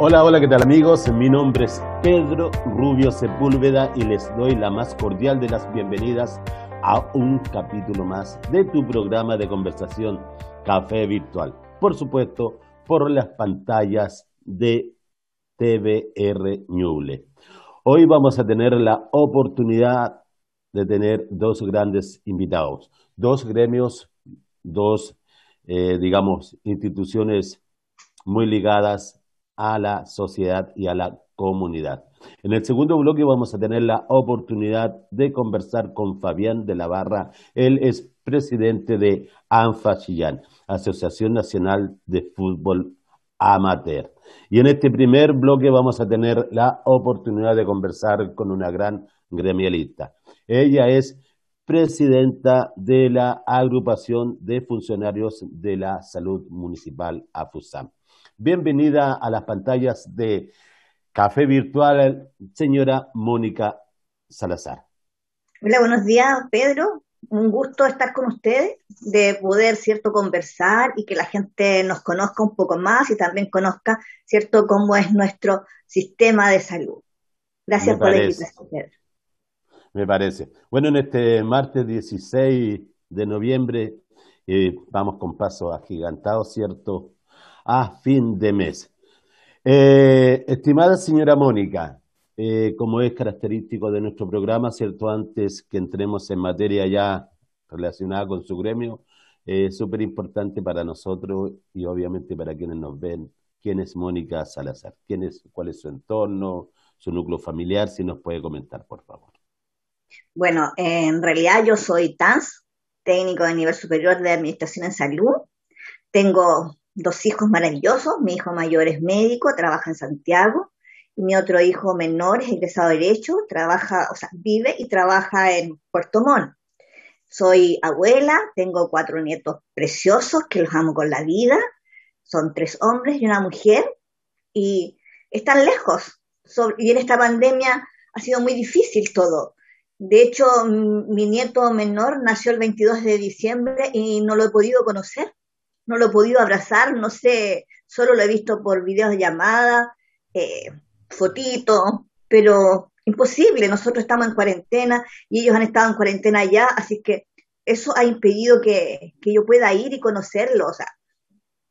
Hola, hola, ¿qué tal amigos? Mi nombre es Pedro Rubio Sepúlveda y les doy la más cordial de las bienvenidas a un capítulo más de tu programa de conversación Café Virtual. Por supuesto, por las pantallas de TVR Ñuble. Hoy vamos a tener la oportunidad de tener dos grandes invitados, dos gremios, dos, eh, digamos, instituciones muy ligadas a la sociedad y a la comunidad. En el segundo bloque vamos a tener la oportunidad de conversar con Fabián de la Barra. Él es presidente de ANFA Chillán, Asociación Nacional de Fútbol Amateur. Y en este primer bloque vamos a tener la oportunidad de conversar con una gran gremialista. Ella es presidenta de la agrupación de funcionarios de la salud municipal AFUSAM. Bienvenida a las pantallas de Café Virtual, señora Mónica Salazar. Hola, buenos días, Pedro. Un gusto estar con ustedes, de poder, cierto, conversar y que la gente nos conozca un poco más y también conozca, cierto, cómo es nuestro sistema de salud. Gracias por la invitación, Pedro. Me parece. Bueno, en este martes 16 de noviembre eh, vamos con paso agigantado, ¿cierto? a fin de mes. Eh, estimada señora Mónica, eh, como es característico de nuestro programa, ¿cierto? Antes que entremos en materia ya relacionada con su gremio, es súper importante para nosotros y obviamente para quienes nos ven, quién es Mónica Salazar, quién es, cuál es su entorno, su núcleo familiar, si nos puede comentar, por favor. Bueno, en realidad yo soy TANS, técnico de nivel superior de Administración en Salud. Tengo dos hijos maravillosos. Mi hijo mayor es médico, trabaja en Santiago. Y mi otro hijo menor es egresado de Derecho, trabaja, o sea, vive y trabaja en Puerto Montt. Soy abuela, tengo cuatro nietos preciosos que los amo con la vida. Son tres hombres y una mujer. Y están lejos. y en esta pandemia ha sido muy difícil todo. De hecho, mi nieto menor nació el 22 de diciembre y no lo he podido conocer no lo he podido abrazar, no sé, solo lo he visto por videos de llamada, eh, fotitos, pero imposible, nosotros estamos en cuarentena y ellos han estado en cuarentena ya, así que eso ha impedido que, yo pueda ir y conocerlo. O sea,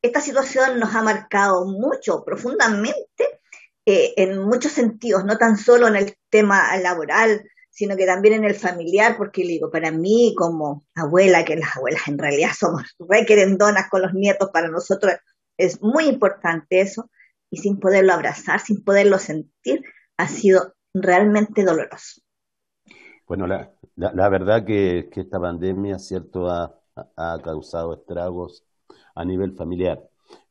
esta situación nos ha marcado mucho, profundamente, eh, en muchos sentidos, no tan solo en el tema laboral, sino que también en el familiar, porque le digo, para mí como abuela, que las abuelas en realidad somos re querendonas con los nietos, para nosotros es muy importante eso, y sin poderlo abrazar, sin poderlo sentir, ha sido realmente doloroso. Bueno, la, la, verdad que, que, esta pandemia, cierto, ha, ha causado estragos a nivel familiar.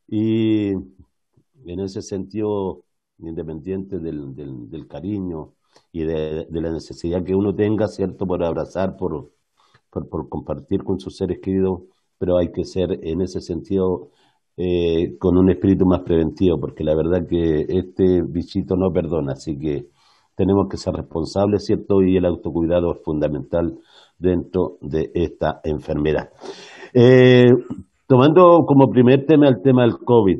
Y en ese sentido, independiente del, del, del cariño y de, la necesidad que uno tenga, ¿cierto?, por abrazar, por, por, compartir con sus seres queridos, pero hay que ser en ese sentido eh, con un espíritu más preventivo, porque la verdad que este bichito no perdona, así que tenemos que ser responsables, ¿cierto? Y el autocuidado es fundamental dentro de esta enfermedad. Eh, tomando como primer tema el tema del COVID,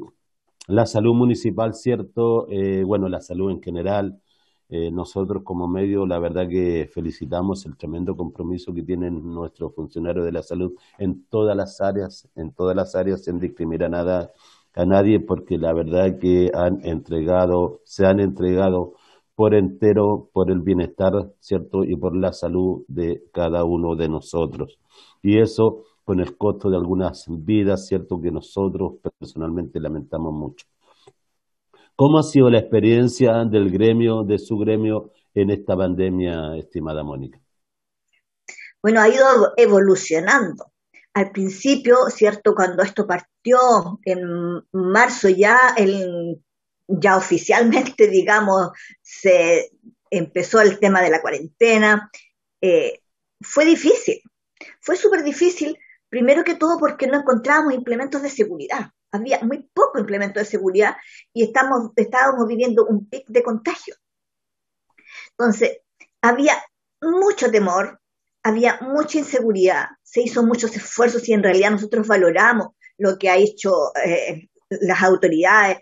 la salud municipal, ¿cierto? Eh, bueno, la salud en general, eh, nosotros como medio, la verdad que felicitamos el tremendo compromiso que tienen nuestros funcionarios de la salud en todas las áreas, en todas las áreas sin discriminar nada a nadie, porque la verdad que han entregado, se han entregado por entero por el bienestar, ¿cierto? Y por la salud de cada uno de nosotros. Y eso con el costo de algunas vidas, ¿cierto? Que nosotros personalmente lamentamos mucho. ¿Cómo ha sido la experiencia del gremio, de su gremio, en esta pandemia, estimada Mónica? Bueno, ha ido evolucionando. Al principio, ¿cierto? Cuando esto partió en marzo ya, ya oficialmente, digamos, se empezó el tema de la cuarentena, eh, fue difícil. Fue súper difícil, primero que todo porque no encontrábamos implementos de seguridad había muy poco implemento de seguridad y estamos, estábamos viviendo un pic de contagio. Entonces, había mucho temor, había mucha inseguridad, se hizo muchos esfuerzos y en realidad nosotros valoramos lo que ha hecho eh, las autoridades,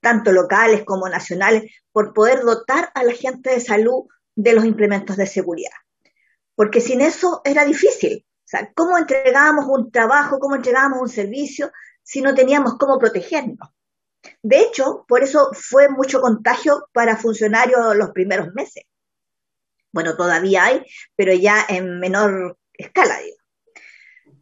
tanto locales como nacionales, por poder dotar a la gente de salud de los implementos de seguridad. Porque sin eso era difícil. O sea, ¿cómo entregábamos un trabajo, cómo entregábamos un servicio si no teníamos cómo protegernos? De hecho, por eso fue mucho contagio para funcionarios los primeros meses. Bueno, todavía hay, pero ya en menor escala, digo.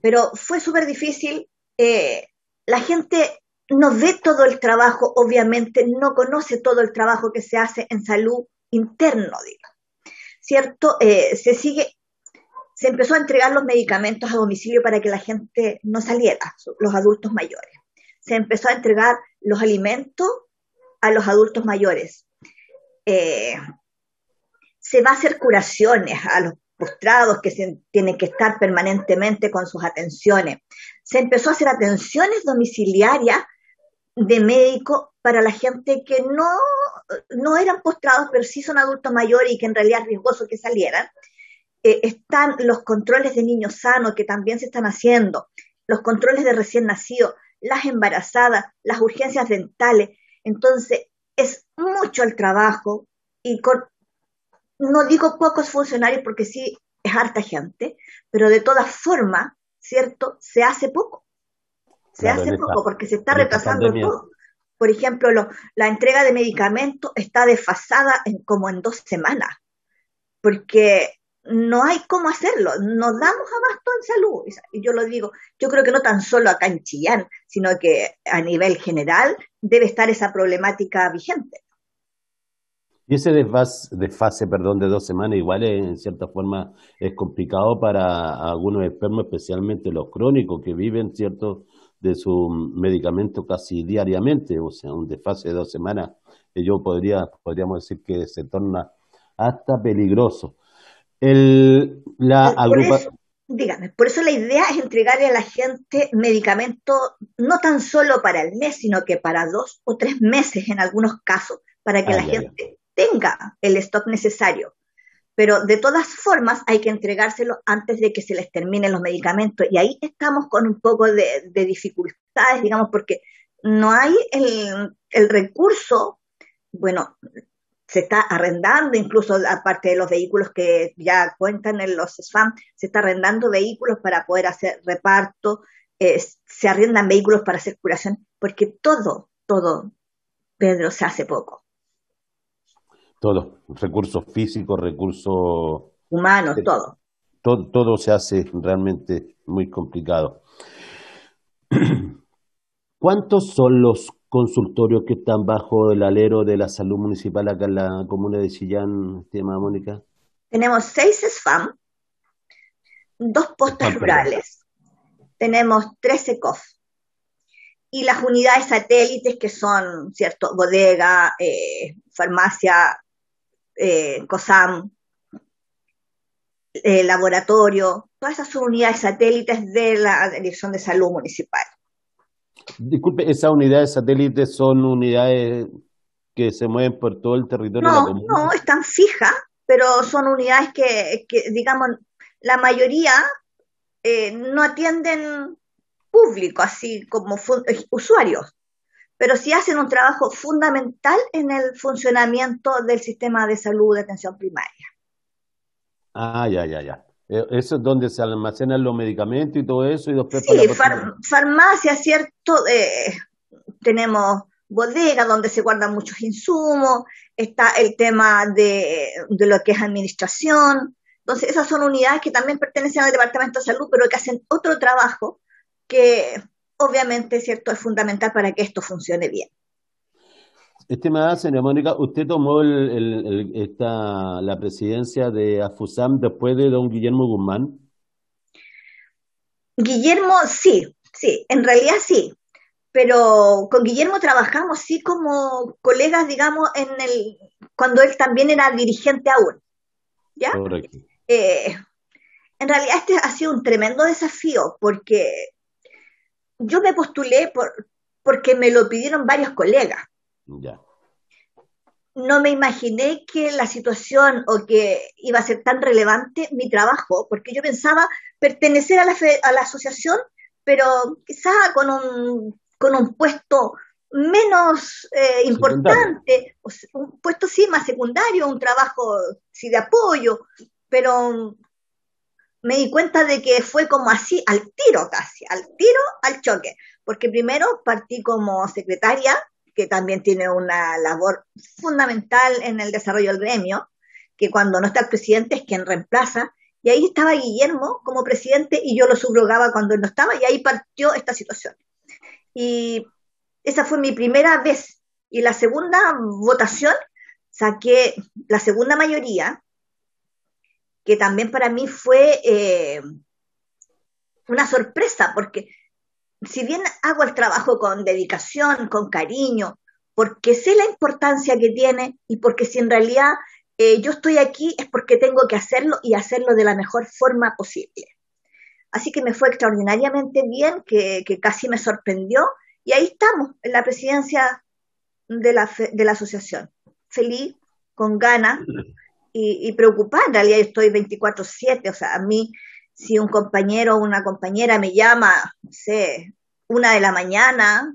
Pero fue súper difícil. Eh, la gente no ve todo el trabajo, obviamente, no conoce todo el trabajo que se hace en salud interno, digo. ¿Cierto? Eh, se sigue, se empezó a entregar los medicamentos a domicilio para que la gente no saliera, los adultos mayores. Se empezó a entregar los alimentos a los adultos mayores. Eh, se va a hacer curaciones a los postrados que tienen que estar permanentemente con sus atenciones. Se empezó a hacer atenciones domiciliarias de médico para la gente que no, no eran postrados, pero sí son adultos mayores y que en realidad es riesgoso que salieran. Eh, están los controles de niños sanos que también se están haciendo, los controles de recién nacidos, las embarazadas, las urgencias dentales. Entonces, es mucho el trabajo y con no digo pocos funcionarios porque sí es harta gente, pero de todas formas, ¿cierto? Se hace poco. Se hace poco porque se está retrasando todo. Por ejemplo, la entrega de medicamentos está desfasada en, como en dos semanas, porque no hay cómo hacerlo, nos damos abasto en salud. Y yo lo digo, yo creo que no tan solo acá en Chillán, sino que a nivel general debe estar esa problemática vigente. Y ese desfase, perdón, de dos semanas igual en cierta forma es complicado para algunos enfermos, especialmente los crónicos que viven, ¿cierto?, de su medicamento casi diariamente, o sea, un desfase de dos semanas, yo podría, podríamos decir que se torna hasta peligroso. El, la agrupa... dígame, por eso la idea es entregarle a la gente medicamentos no tan solo para el mes, sino que para dos o tres meses en algunos casos, para que la gente tenga el stock necesario. Pero de todas formas hay que entregárselo antes de que se les terminen los medicamentos. Y ahí estamos con un poco de, dificultades, digamos, porque no hay el, el recurso, bueno, se está arrendando, incluso aparte de los vehículos que ya cuentan en los SFAM, se está arrendando vehículos para poder hacer reparto, eh, se arriendan vehículos para hacer curación, porque todo, todo, Pedro, se hace poco. Todo, recursos físicos, recursos... Humanos, todo. todo. Todo se hace realmente muy complicado. ¿Cuántos son los consultorios que están bajo el alero de la salud municipal acá en la comuna de Chillán, tema Mónica? Tenemos seis SFAM, dos postas rurales, tenemos tres ECOF y las unidades satélites que son, ¿cierto? Bodega, eh, farmacia, eh, COSAM, eh, laboratorio, todas esas son unidades satélites de la Dirección de Salud Municipal. Disculpe, ¿esas unidades satélites son unidades que se mueven por todo el territorio no, de la comuna? No, están fijas, pero son unidades que, digamos, la mayoría eh, no atienden público, así como usuarios pero sí hacen un trabajo fundamental en el funcionamiento del sistema de salud de atención primaria. Ah, ya, ya, ya. Eh, eso es donde se almacenan los medicamentos y todo eso. Y después sí, farmacia, ¿cierto? Eh, tenemos bodega donde se guardan muchos insumos, está el tema de, de, lo que es administración. Entonces, esas son unidades que también pertenecen al Departamento de Salud, pero que hacen otro trabajo que obviamente, ¿cierto? Es fundamental para que esto funcione bien. Estimada señora Mónica, usted tomó esta, la presidencia de AFUSAM después de don Guillermo Guzmán. Guillermo, sí, sí, en realidad sí, pero con Guillermo trabajamos sí como colegas, digamos, en el cuando él también era dirigente aún, ¿ya? Correcto. Eh, en realidad este ha sido un tremendo desafío porque yo me postulé por, porque me lo pidieron varios colegas. Ya. No me imaginé que la situación o que iba a ser tan relevante mi trabajo, porque yo pensaba pertenecer a la, a la asociación, pero quizá con un, con un puesto menos eh, importante, un puesto sí más secundario, un trabajo sí de apoyo, pero me di cuenta de que fue como así, al tiro casi, al tiro, al choque, porque primero partí como secretaria, que también tiene una labor fundamental en el desarrollo del gremio, que cuando no está el presidente es quien reemplaza, y ahí estaba Guillermo como presidente y yo lo subrogaba cuando él no estaba, y ahí partió esta situación. Y esa fue mi primera vez. Y la segunda votación saqué la segunda mayoría, que también para mí fue eh, una sorpresa, porque si bien hago el trabajo con dedicación, con cariño, porque sé la importancia que tiene y porque si en realidad eh, yo estoy aquí es porque tengo que hacerlo y hacerlo de la mejor forma posible. Así que me fue extraordinariamente bien, que, que casi me sorprendió y ahí estamos, en la presidencia de la, de la asociación. Feliz, con ganas y, preocupada. En realidad yo estoy 24/7, o sea, a mí si un compañero o una compañera me llama, no sé, una de la mañana,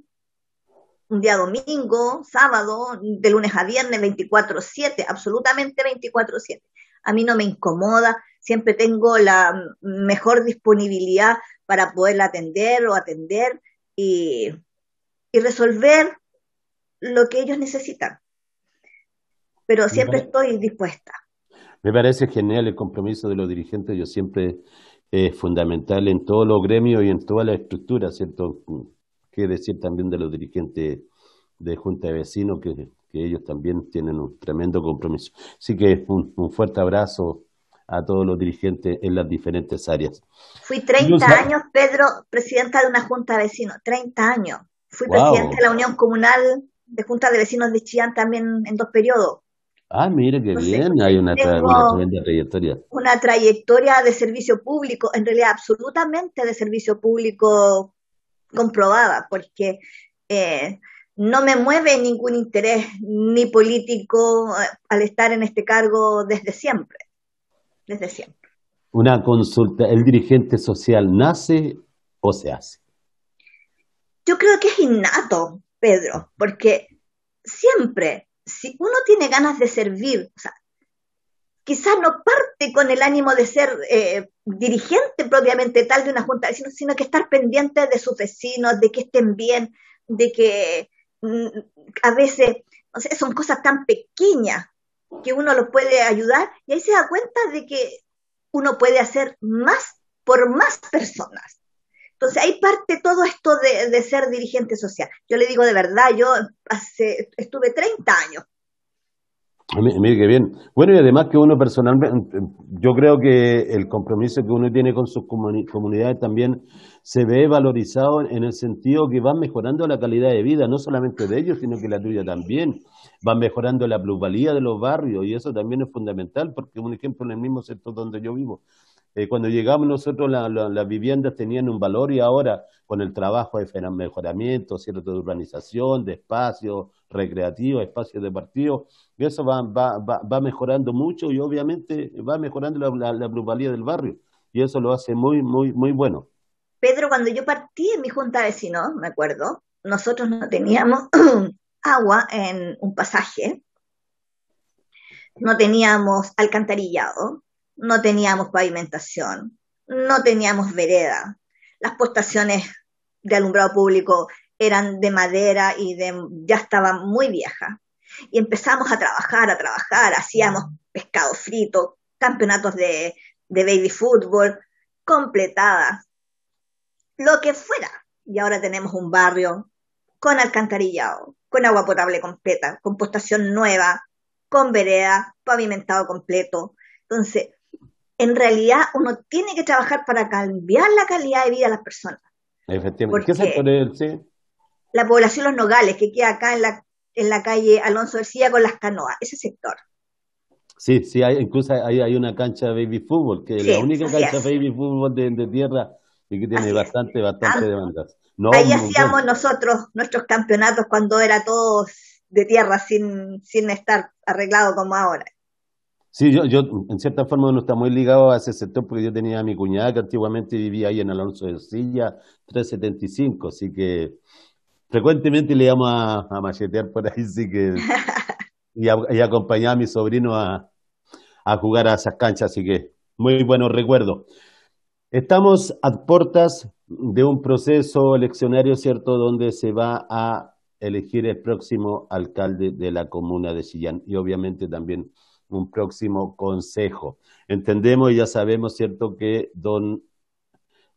un día domingo, sábado, de lunes a viernes, 24/7, absolutamente 24/7. A mí no me incomoda, siempre tengo la mejor disponibilidad para poderla atender o atender y, y resolver lo que ellos necesitan. Pero siempre estoy dispuesta. Me parece genial el compromiso de los dirigentes. Yo siempre es fundamental en todos los gremios y en toda la estructura, ¿cierto? Que decir también de los dirigentes de Junta de Vecinos, que, ellos también tienen un tremendo compromiso. Así que un, un, fuerte abrazo a todos los dirigentes en las diferentes áreas. Fui 30 años, Pedro, presidenta de una Junta de Vecinos, 30 años. Fui presidente de la Unión Comunal de Junta de Vecinos de Chillán también en dos periodos. Ah, mire qué bien, hay una, trayectoria. Una trayectoria de servicio público, en realidad absolutamente de servicio público comprobada, porque eh, no me mueve ningún interés ni político eh, al estar en este cargo desde siempre, desde siempre. Una consulta, ¿el dirigente social nace o se hace? Yo creo que es innato, Pedro, porque siempre, si uno tiene ganas de servir, o sea, quizás no parte con el ánimo de ser eh, dirigente propiamente tal de una junta sino, sino que estar pendiente de sus vecinos, de que estén bien, de que mm, a veces, son cosas tan pequeñas que uno los puede ayudar y ahí se da cuenta de que uno puede hacer más por más personas. Entonces ahí parte todo esto de, ser dirigente social. Yo le digo de verdad, yo hace, estuve 30 años. Mire qué bien. Bueno, y además que uno personalmente, yo creo que el compromiso que uno tiene con sus comunidades también se ve valorizado en el sentido que van mejorando la calidad de vida, no solamente de ellos, sino que la tuya también. Van mejorando la plusvalía de los barrios y eso también es fundamental porque un ejemplo en el mismo sector donde yo vivo, eh, cuando llegamos nosotros las viviendas tenían un valor y ahora con el trabajo de mejoramiento, cierto, de urbanización, de espacios recreativos, espacios deportivos, eso va, va, va, mejorando mucho y obviamente va mejorando la, la, del barrio y eso lo hace muy, muy, muy bueno. Pedro, cuando yo partí en mi junta de vecinos, me acuerdo, nosotros no teníamos agua en un pasaje, no teníamos alcantarillado, no teníamos pavimentación, no teníamos vereda, las postaciones de alumbrado público eran de madera y de, ya estaban muy viejas. Y empezamos a trabajar, a trabajar, hacíamos pescado frito, campeonatos de, de baby fútbol, completadas, lo que fuera. Y ahora tenemos un barrio con alcantarillado, con agua potable completa, con postación nueva, con vereda, pavimentado completo. Entonces, en realidad uno tiene que trabajar para cambiar la calidad de vida de las personas. Efectivamente. ¿Qué sector es sí? La población Los Nogales, que queda acá en la, en la calle Alonso García con las canoas, ese sector. Sí, sí, hay, incluso hay, hay una cancha de baby fútbol, que es la única cancha de baby fútbol de, tierra y que tiene bastante, bastante demandas. ahí hacíamos nosotros nuestros campeonatos cuando era todo de tierra sin, sin estar arreglado como ahora. Sí, yo, yo en cierta forma no está muy ligado a ese sector porque yo tenía a mi cuñada que antiguamente vivía ahí en Alonso de Silla 375, así que frecuentemente le íbamos a, machetear por ahí, sí que. y, a, acompañaba a mi sobrino a, a jugar a esas canchas, así que muy buenos recuerdos. Estamos a puertas de un proceso eleccionario, ¿cierto?, donde se va a elegir el próximo alcalde de la comuna de Chillán y obviamente también un próximo consejo. Entendemos y ya sabemos, ¿cierto?, que don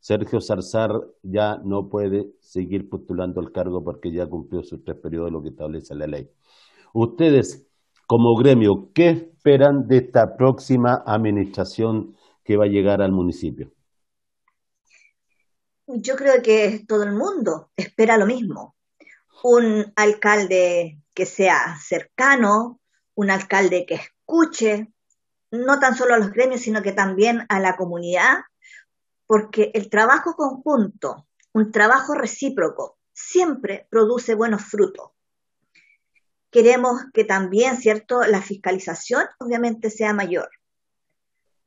Sergio Zarzar ya no puede seguir postulando al cargo porque ya cumplió sus tres periodos, lo que establece la ley. Ustedes, como gremio, ¿qué esperan de esta próxima administración que va a llegar al municipio? Yo creo que todo el mundo espera lo mismo. Un alcalde que sea cercano, un alcalde que escuche, no tan solo a los gremios, sino que también a la comunidad, porque el trabajo conjunto, un trabajo recíproco, siempre produce buenos frutos. Queremos que también, ¿cierto?, la fiscalización obviamente sea mayor.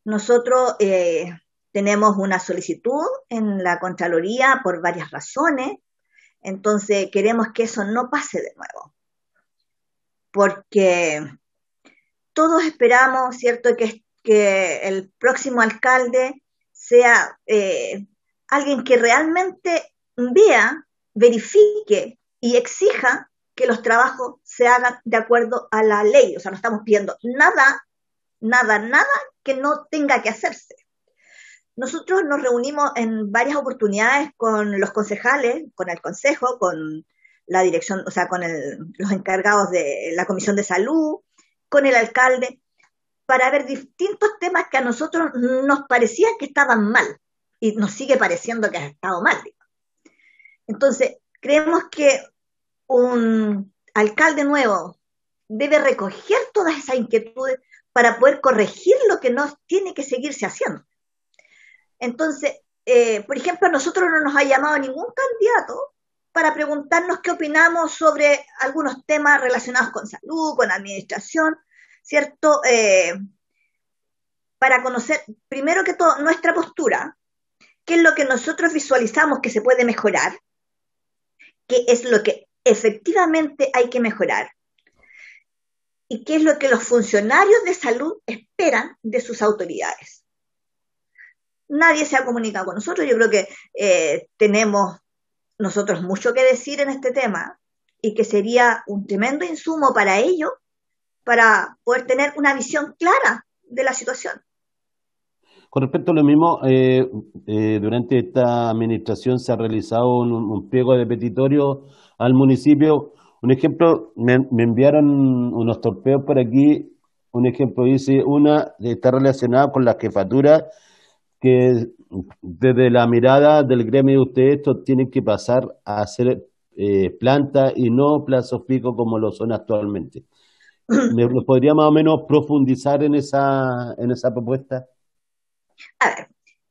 Nosotros eh, tenemos una solicitud en la Contraloría por varias razones, entonces queremos que eso no pase de nuevo, porque todos esperamos, ¿cierto?, que, el próximo alcalde sea eh, alguien que realmente vea, verifique y exija que los trabajos se hagan de acuerdo a la ley. O sea, no estamos pidiendo nada, nada, nada que no tenga que hacerse. Nosotros nos reunimos en varias oportunidades con los concejales, con el consejo, con la dirección, o sea, con los encargados de la comisión de salud, con el alcalde, para ver distintos temas que a nosotros nos parecía que estaban mal y nos sigue pareciendo que ha estado mal. Entonces, creemos que un alcalde nuevo debe recoger todas esas inquietudes para poder corregir lo que no tiene que seguirse haciendo. Entonces, eh, por ejemplo, a nosotros no nos ha llamado ningún candidato para preguntarnos qué opinamos sobre algunos temas relacionados con salud, con administración, ¿cierto? Eh, para conocer, primero que todo, nuestra postura, qué es lo que nosotros visualizamos que se puede mejorar, qué es lo que efectivamente hay que mejorar y qué es lo que los funcionarios de salud esperan de sus autoridades. Nadie se ha comunicado con nosotros, yo creo que eh, tenemos nosotros mucho que decir en este tema y que sería un tremendo insumo para ello para poder tener una visión clara de la situación. Con respecto a lo mismo, eh, eh, durante esta administración se ha realizado un, pliego de petitorio al municipio. Un ejemplo, me, enviaron unos torpeos por aquí. Un ejemplo dice, una está relacionada con la jefatura, que desde la mirada del gremio de ustedes, esto tiene que pasar a ser eh, planta y no plazos pico como lo son actualmente. ¿Me podría más o menos profundizar en esa, en esa propuesta? A ver,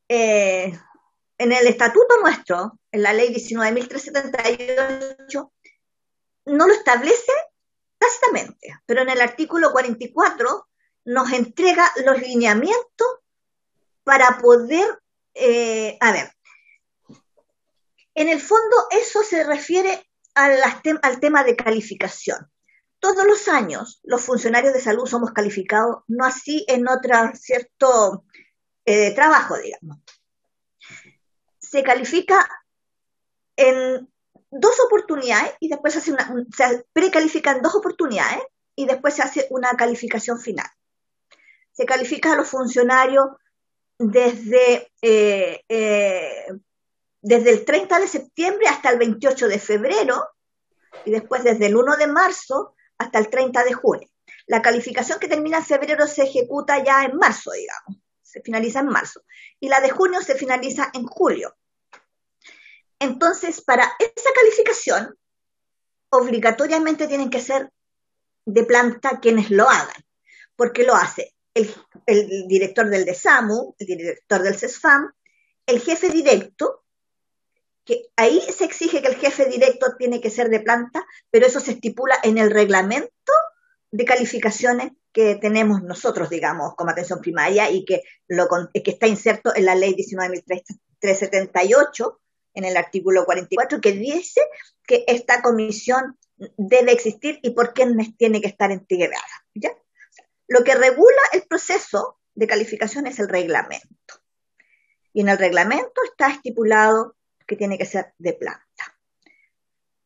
eh, en el estatuto nuestro, en la ley 19.378, no lo establece tácitamente, pero en el artículo 44 nos entrega los lineamientos para poder, eh, a ver, en el fondo eso se refiere al tema de calificación todos los años los funcionarios de salud somos calificados, no así en otro cierto eh, trabajo, digamos. Se califica en dos oportunidades y después se hace una, se precalifica en dos oportunidades y después se hace una calificación final. Se califica a los funcionarios desde, eh, eh, desde el 30 de septiembre hasta el 28 de febrero y después desde el 1 de marzo hasta el 30 de junio. La calificación que termina en febrero se ejecuta ya en marzo, digamos, se finaliza en marzo. Y la de junio se finaliza en julio. Entonces, para esa calificación, obligatoriamente tienen que ser de planta quienes lo hagan, porque lo hace el, el director del DESAMU, el director del CESFAM, el jefe directo que ahí se exige que el jefe directo tiene que ser de planta, pero eso se estipula en el reglamento de calificaciones que tenemos nosotros, digamos, como atención primaria y que, lo, que está inserto en la ley 19.378, en el artículo 44 que dice que esta comisión debe existir y por qué tiene que estar integrada. ¿ya? Lo que regula el proceso de calificación es el reglamento. Y en el reglamento está estipulado que tiene que ser de planta.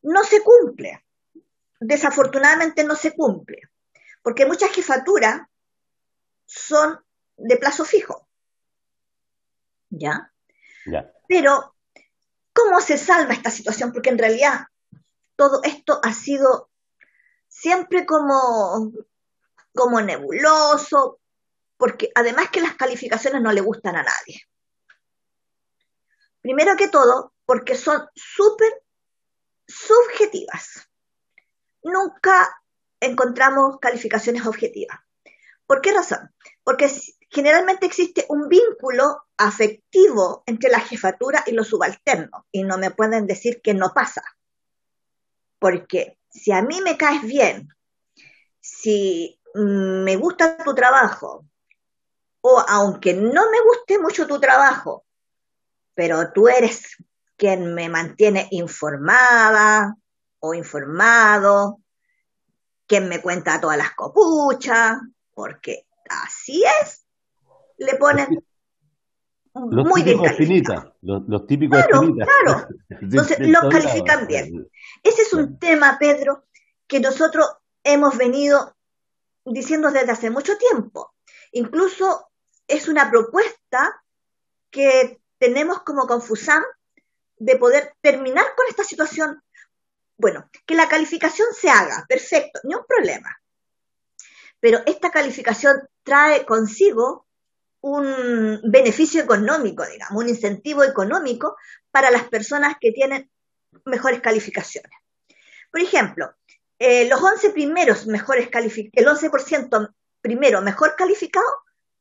No se cumple. Desafortunadamente no se cumple. Porque muchas jefaturas son de plazo fijo. ¿Ya? Ya. Pero, ¿cómo se salva esta situación? Porque en realidad todo esto ha sido siempre como, como nebuloso, porque además que las calificaciones no le gustan a nadie. Primero que todo, porque son súper subjetivas. Nunca encontramos calificaciones objetivas. ¿Por qué razón? Porque generalmente existe un vínculo afectivo entre la jefatura y los subalternos, y no me pueden decir que no pasa. Porque si a mí me caes bien, si me gusta tu trabajo, o aunque no me guste mucho tu trabajo, pero tú eres quien me mantiene informada o informado, quien me cuenta todas las copuchas, porque así es, le ponen los muy bien calificados. Los, los, típicos claro, Claro, entonces los califican bien. Ese es un tema, Pedro, que nosotros hemos venido diciendo desde hace mucho tiempo. Incluso es una propuesta que tenemos como Confusam de poder terminar con esta situación. Bueno, que la calificación se haga, perfecto, ni un problema. Pero esta calificación trae consigo un beneficio económico, digamos, un incentivo económico para las personas que tienen mejores calificaciones. Por ejemplo, eh, los 11 primeros mejores calificados, el 11% primero mejor calificado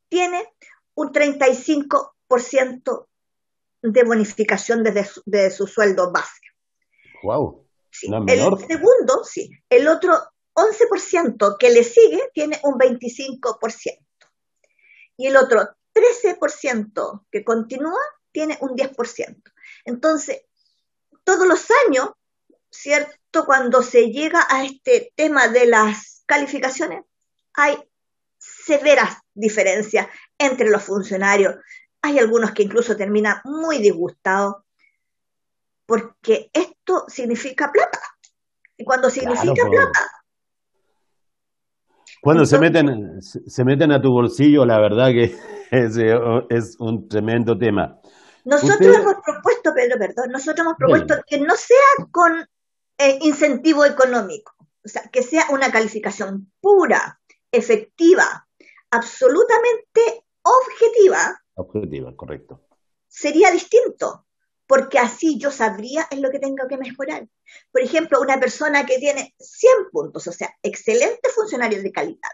tiene un 35% de bonificación desde su, de su sueldo base. Wow. el segundo, sí. El otro 11% que le sigue tiene un 25%. Y el otro 13% que continúa tiene un 10%. Entonces, todos los años, ¿cierto? Cuando se llega a este tema de las calificaciones, hay severas diferencias entre los funcionarios. Hay algunos que incluso terminan muy disgustados porque esto significa plata. Y cuando significa plata... Cuando se, meten, se meten a tu bolsillo, la verdad que es, es un tremendo tema. Nosotros hemos propuesto, Pedro, perdón, nosotros hemos propuesto que no sea con eh, incentivo económico, o sea, que sea una calificación pura, efectiva, absolutamente objetiva, objetiva, correcto. Sería distinto, porque así yo sabría en lo que tengo que mejorar. Por ejemplo, una persona que tiene 100 puntos, o sea, excelente funcionario de calidad,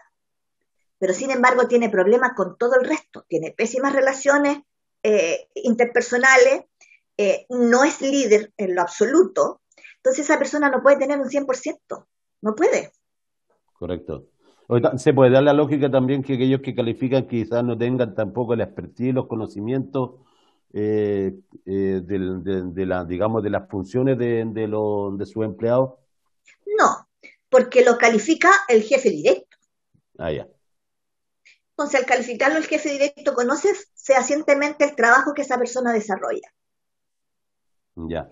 pero sin embargo tiene problemas con todo el resto, tiene pésimas relaciones eh, interpersonales, eh, no es líder en lo absoluto, entonces esa persona no puede tener un 100%, no puede. Correcto. Se puede dar la lógica también que aquellos que califican quizás no tengan tampoco la expertise, los conocimientos eh, eh, de, la, digamos, de las funciones de, de, de sus empleados. No, porque lo califica el jefe directo. Ah, ya. Entonces, al calificarlo el jefe directo, conoce fehacientemente el trabajo que esa persona desarrolla. Ya.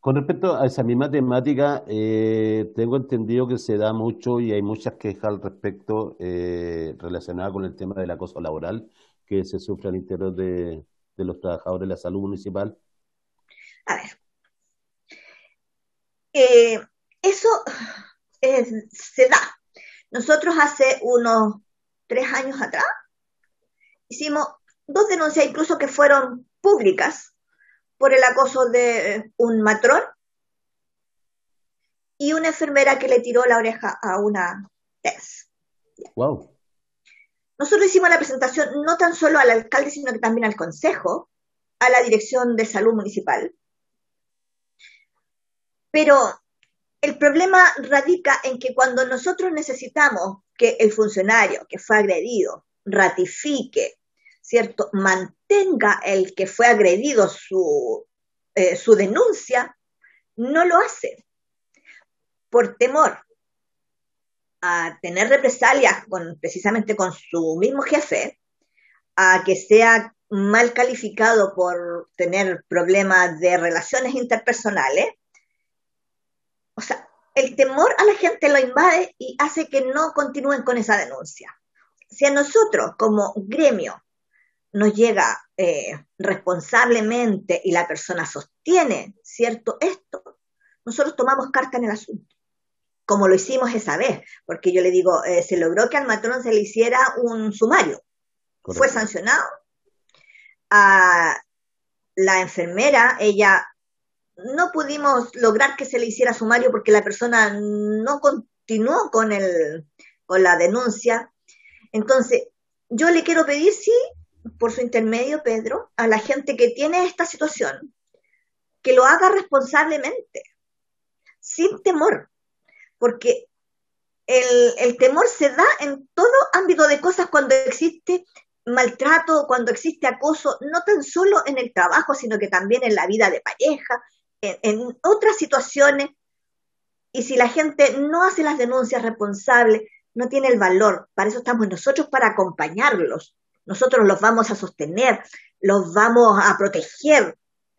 Con respecto a esa misma temática, eh, tengo entendido que se da mucho y hay muchas quejas al respecto eh, relacionadas con el tema del acoso laboral que se sufre al interior de, los trabajadores de la salud municipal. A ver, eh, eso se da. Nosotros hace unos tres años atrás hicimos dos denuncias incluso que fueron públicas por el acoso de un matrón y una enfermera que le tiró la oreja a una test. Wow. Nosotros hicimos la presentación no tan solo al alcalde, sino que también al consejo, a la dirección de salud municipal. Pero el problema radica en que cuando nosotros necesitamos que el funcionario que fue agredido ratifique, ¿cierto? Mantenga el que fue agredido su eh, su denuncia, no lo hace por temor a tener represalias con, precisamente con su mismo jefe, a que sea mal calificado por tener problemas de relaciones interpersonales. O sea, el temor a la gente lo invade y hace que no continúen con esa denuncia. Si a nosotros como gremio nos llega eh, responsablemente y la persona sostiene, ¿cierto? Esto, nosotros tomamos carta en el asunto, como lo hicimos esa vez, porque yo le digo, eh, se logró que al matrón se le hiciera un sumario, fue sancionado. A la enfermera, ella no pudimos lograr que se le hiciera sumario porque la persona no continuó con, el, con la denuncia. Entonces, yo le quiero pedir, sí, por su intermedio, Pedro, a la gente que tiene esta situación, que lo haga responsablemente, sin temor, porque el, el, temor se da en todo ámbito de cosas cuando existe maltrato, cuando existe acoso, no tan solo en el trabajo, sino que también en la vida de pareja, en, en otras situaciones. Y si la gente no hace las denuncias responsables, no tiene el valor. Para eso estamos nosotros, para acompañarlos, nosotros los vamos a sostener, los vamos a proteger,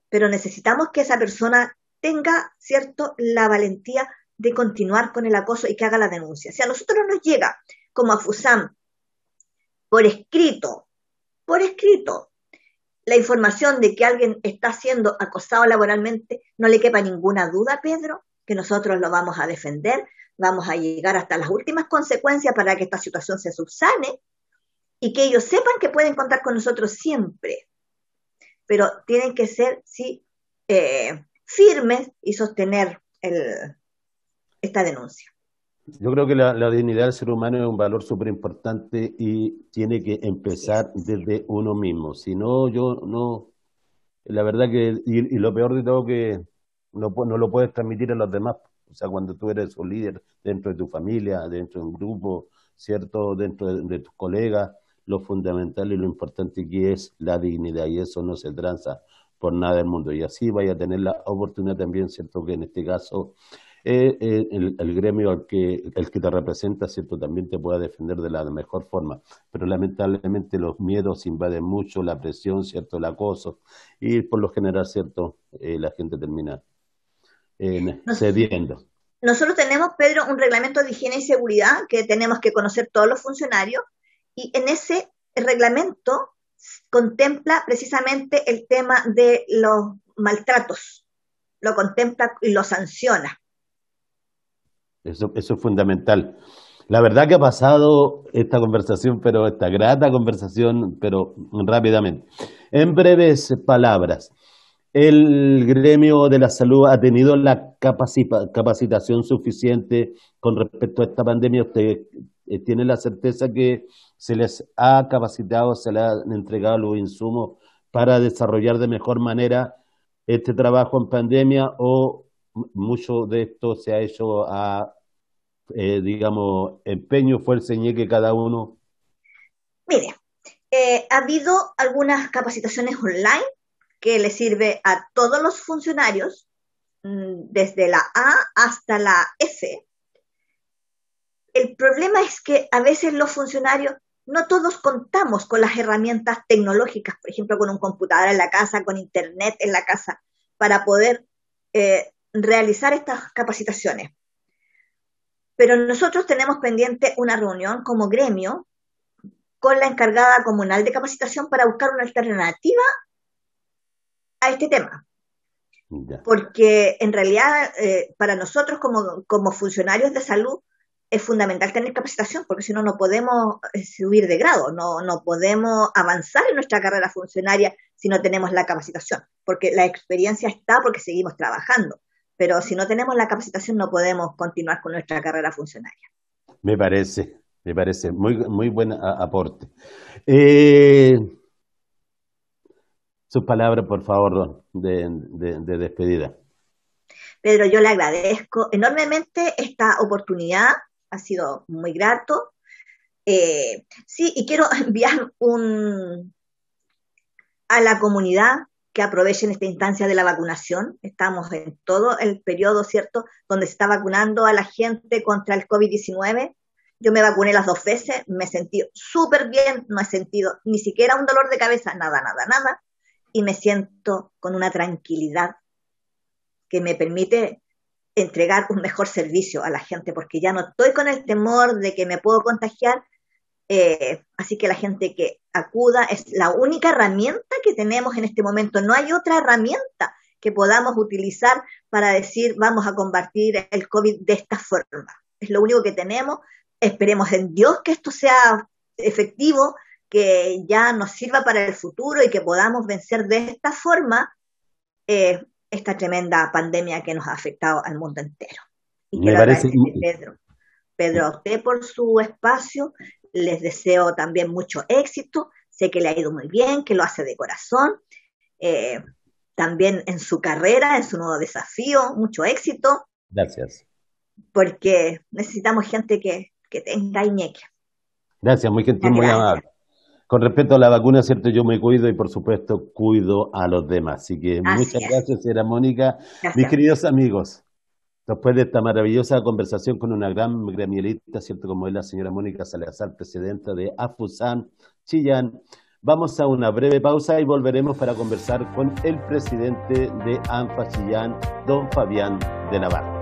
pero necesitamos que esa persona tenga, ¿cierto?, la valentía de continuar con el acoso y que haga la denuncia. Si a nosotros nos llega, como a FUSAM, por escrito, por escrito, la información de que alguien está siendo acosado laboralmente, no le quepa ninguna duda, Pedro, que nosotros lo vamos a defender, vamos a llegar hasta las últimas consecuencias para que esta situación se subsane y que ellos sepan que pueden contar con nosotros siempre, pero tienen que ser, sí, eh, firmes y sostener el, esta denuncia. Yo creo que la, dignidad del ser humano es un valor súper importante y tiene que empezar desde uno mismo. Si no, yo no, la verdad que, y, lo peor de todo que no, no lo puedes transmitir a los demás. O sea, cuando tú eres un líder dentro de tu familia, dentro de un grupo, ¿cierto? Dentro de tus colegas, lo fundamental y lo importante que es la dignidad y eso no se tranza por nada del mundo. Y así vaya a tener la oportunidad también, ¿cierto? Que en este caso eh, eh, el, gremio al que, el que te representa, ¿cierto? También te pueda defender de la mejor forma. Pero lamentablemente los miedos invaden mucho, la presión, ¿cierto? El acoso y por lo general, ¿cierto? Eh, la gente termina cediendo. Nosotros tenemos, Pedro, un reglamento de higiene y seguridad que tenemos que conocer todos los funcionarios y en ese reglamento contempla precisamente el tema de los maltratos, lo contempla y lo sanciona. Eso, es fundamental. La verdad que ha pasado esta conversación, pero esta grata conversación, pero rápidamente. En breves palabras, el gremio de la salud ha tenido la capacitación suficiente con respecto a esta pandemia. Usted eh, tiene la certeza que se les ha capacitado, se les han entregado los insumos para desarrollar de mejor manera este trabajo en pandemia o mucho de esto se ha hecho a, eh, digamos, empeño, fuerza y que cada uno? Mire, eh, ha habido algunas capacitaciones online que le sirve a todos los funcionarios, mm, desde la A hasta la F. El problema es que a veces los funcionarios no todos contamos con las herramientas tecnológicas, por ejemplo, con un computador en la casa, con internet en la casa, para poder eh, realizar estas capacitaciones. Pero nosotros tenemos pendiente una reunión como gremio con la encargada comunal de capacitación para buscar una alternativa a este tema. Porque en realidad eh, para nosotros como, como funcionarios de salud es fundamental tener capacitación, porque si no, no podemos eh, subir de grado, no, no podemos avanzar en nuestra carrera funcionaria si no tenemos la capacitación, porque la experiencia está porque seguimos trabajando, pero si no tenemos la capacitación no podemos continuar con nuestra carrera funcionaria. Me parece, me parece muy, muy buen aporte. Eh, sus palabras, por favor, de, de despedida. Pedro, yo le agradezco enormemente esta oportunidad ha sido muy grato. Eh, sí, y quiero enviar un, a la comunidad que aprovechen esta instancia de la vacunación. Estamos en todo el periodo, ¿cierto?, donde se está vacunando a la gente contra el COVID-19. Yo me vacuné las dos veces, me sentí súper bien, no he sentido ni siquiera un dolor de cabeza, nada, nada, nada, y me siento con una tranquilidad que me permite entregar un mejor servicio a la gente, porque ya no estoy con el temor de que me puedo contagiar. Eh, así que la gente que acuda es la única herramienta que tenemos en este momento. No hay otra herramienta que podamos utilizar para decir vamos a combatir el COVID de esta forma. Es lo único que tenemos. Esperemos en Dios que esto sea efectivo, que ya nos sirva para el futuro y que podamos vencer de esta forma eh, esta tremenda pandemia que nos ha afectado al mundo entero. Y Me parece Pedro. Pedro, a usted por su espacio, les deseo también mucho éxito, sé que le ha ido muy bien, que lo hace de corazón, eh, también en su carrera, en su nuevo desafío, mucho éxito. Gracias. Porque necesitamos gente que, que tenga iñeque. Gracias, muy gentil, muy amable. Con respecto a la vacuna, cierto, yo me cuido y por supuesto cuido a los demás. Así que muchas gracias, señora Mónica. Mis queridos amigos, después de esta maravillosa conversación con una gran gremialista, cierto, como es la señora Mónica Salazar, presidenta de AFUSAN Chillán, vamos a una breve pausa y volveremos para conversar con el presidente de ANFA Chillán, don Fabián de Navarro.